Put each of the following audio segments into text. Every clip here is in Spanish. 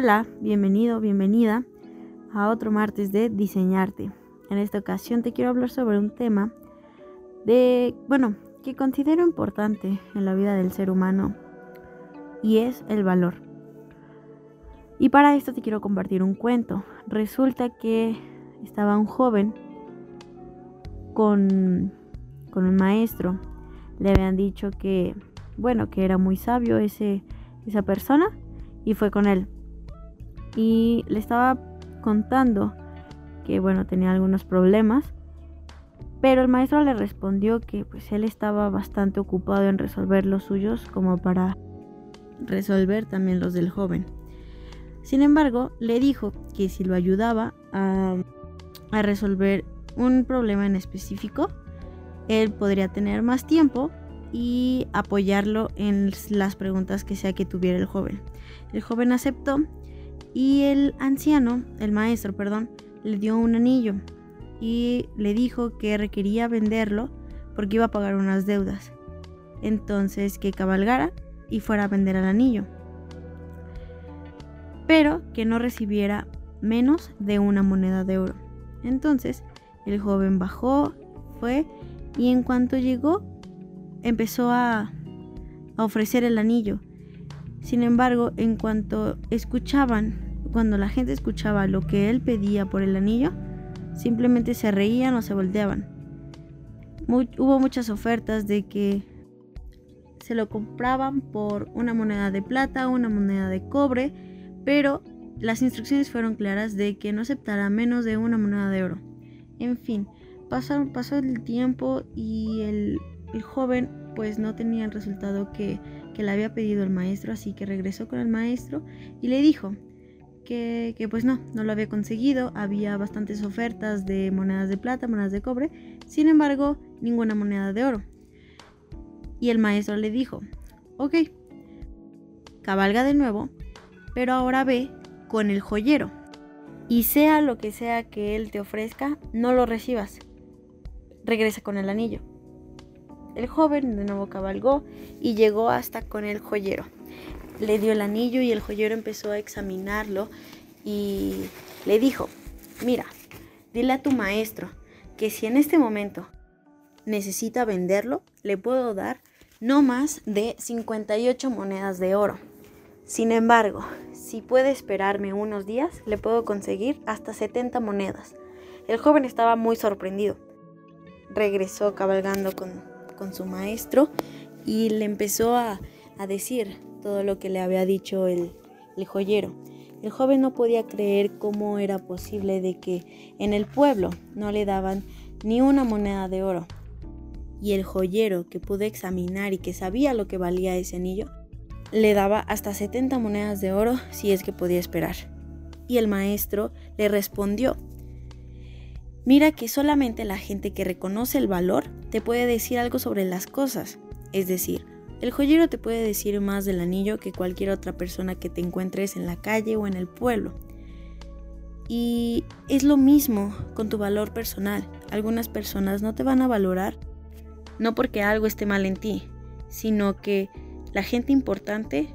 Hola, bienvenido, bienvenida a otro martes de diseñarte. En esta ocasión te quiero hablar sobre un tema de, bueno, que considero importante en la vida del ser humano y es el valor. Y para esto te quiero compartir un cuento. Resulta que estaba un joven con, con un maestro. Le habían dicho que, bueno, que era muy sabio ese, esa persona y fue con él y le estaba contando que bueno, tenía algunos problemas, pero el maestro le respondió que pues él estaba bastante ocupado en resolver los suyos como para resolver también los del joven. Sin embargo, le dijo que si lo ayudaba a, a resolver un problema en específico, él podría tener más tiempo y apoyarlo en las preguntas que sea que tuviera el joven. El joven aceptó y el anciano, el maestro, perdón, le dio un anillo y le dijo que requería venderlo porque iba a pagar unas deudas. Entonces que cabalgara y fuera a vender el anillo. Pero que no recibiera menos de una moneda de oro. Entonces el joven bajó, fue y en cuanto llegó empezó a, a ofrecer el anillo. Sin embargo, en cuanto escuchaban, cuando la gente escuchaba lo que él pedía por el anillo, simplemente se reían o se volteaban. hubo muchas ofertas de que se lo compraban por una moneda de plata, una moneda de cobre, pero las instrucciones fueron claras de que no aceptara menos de una moneda de oro. En fin, pasaron, pasó el tiempo y el, el joven pues no tenía el resultado que le había pedido el maestro, así que regresó con el maestro y le dijo que, que, pues no, no lo había conseguido, había bastantes ofertas de monedas de plata, monedas de cobre, sin embargo, ninguna moneda de oro. Y el maestro le dijo, ok, cabalga de nuevo, pero ahora ve con el joyero. Y sea lo que sea que él te ofrezca, no lo recibas. Regresa con el anillo. El joven de nuevo cabalgó y llegó hasta con el joyero. Le dio el anillo y el joyero empezó a examinarlo y le dijo, mira, dile a tu maestro que si en este momento necesita venderlo, le puedo dar no más de 58 monedas de oro. Sin embargo, si puede esperarme unos días, le puedo conseguir hasta 70 monedas. El joven estaba muy sorprendido. Regresó cabalgando con con su maestro y le empezó a, decir todo lo que le había dicho el, el joyero. El joven no podía creer cómo era posible de que en el pueblo no le daban ni una moneda de oro. Y el joyero que pudo examinar y que sabía lo que valía ese anillo, le daba hasta 70 monedas de oro si es que podía esperar. Y el maestro le respondió, Mira que solamente la gente que reconoce el valor te puede decir algo sobre las cosas. Es decir, el joyero te puede decir más del anillo que cualquier otra persona que te encuentres en la calle o en el pueblo. Y es lo mismo con tu valor personal. Algunas personas no te van a valorar no porque algo esté mal en ti, sino que la gente importante,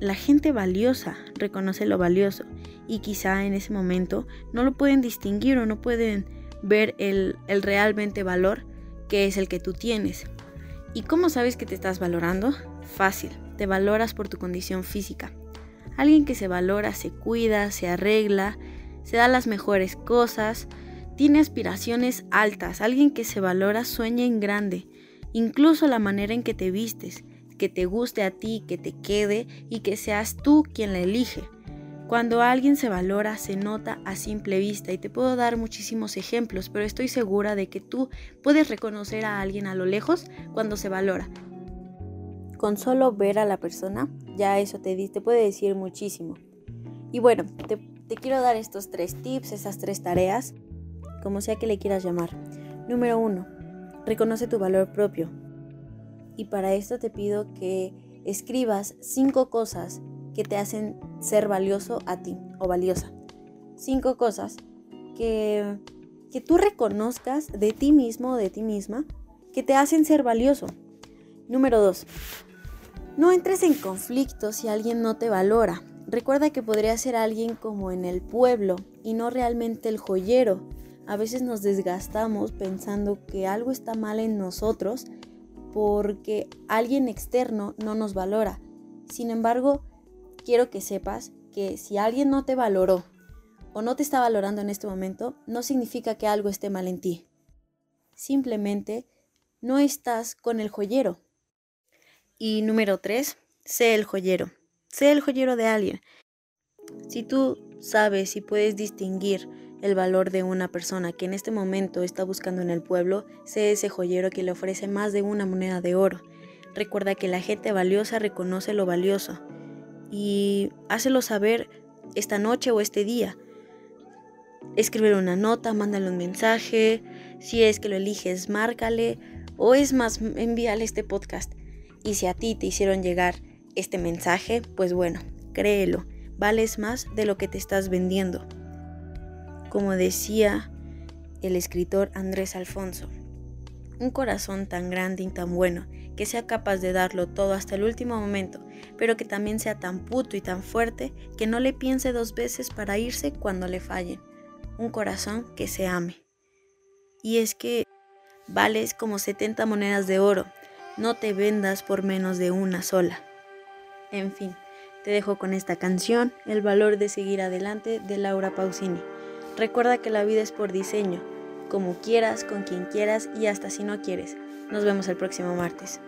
la gente valiosa reconoce lo valioso y quizá en ese momento no lo pueden distinguir o no pueden ver el, realmente valor que es el que tú tienes. ¿Y cómo sabes que te estás valorando? Fácil, te valoras por tu condición física. Alguien que se valora, se cuida, se arregla, se da las mejores cosas, tiene aspiraciones altas, alguien que se valora sueña en grande, incluso la manera en que te vistes, que te guste a ti, que te quede y que seas tú quien la elige. Cuando alguien se valora, se nota a simple vista y te puedo dar muchísimos ejemplos, pero estoy segura de que tú puedes reconocer a alguien a lo lejos cuando se valora. Con solo ver a la persona, ya eso te, te puede decir muchísimo. Y bueno, te, te quiero dar estos tres tips, esas tres tareas, como sea que le quieras llamar. Número uno, reconoce tu valor propio. Y para esto te pido que escribas cinco cosas que te hacen ser valioso a ti o valiosa. Cinco cosas que, que tú reconozcas de ti mismo o de ti misma que te hacen ser valioso. Número dos, no entres en conflicto si alguien no te valora. Recuerda que podría ser alguien como en el pueblo y no realmente el joyero. A veces nos desgastamos pensando que algo está mal en nosotros porque alguien externo no nos valora. Sin embargo, quiero que sepas que si alguien no te valoró o no te está valorando en este momento, no significa que algo esté mal en ti. Simplemente no estás con el joyero. Y número tres, sé el joyero. Sé el joyero de alguien. Si tú sabes y puedes distinguir el valor de una persona que en este momento está buscando en el pueblo, sé ese joyero que le ofrece más de una moneda de oro. Recuerda que la gente valiosa reconoce lo valioso y hácelo saber esta noche o este día. Escribe una nota, mándale un mensaje, si es que lo eliges, márcale o es más, envíale este podcast. Y si a ti te hicieron llegar este mensaje, pues bueno, créelo, vales más de lo que te estás vendiendo como decía el escritor Andrés Alfonso. Un corazón tan grande y tan bueno, que sea capaz de darlo todo hasta el último momento, pero que también sea tan puto y tan fuerte que no le piense dos veces para irse cuando le fallen. Un corazón que se ame. Y es que vales como 70 monedas de oro, no te vendas por menos de una sola. En fin, te dejo con esta canción, El valor de seguir adelante de Laura Pausini. Recuerda que la vida es por diseño, como quieras, con quien quieras y hasta si no quieres. Nos vemos el próximo martes.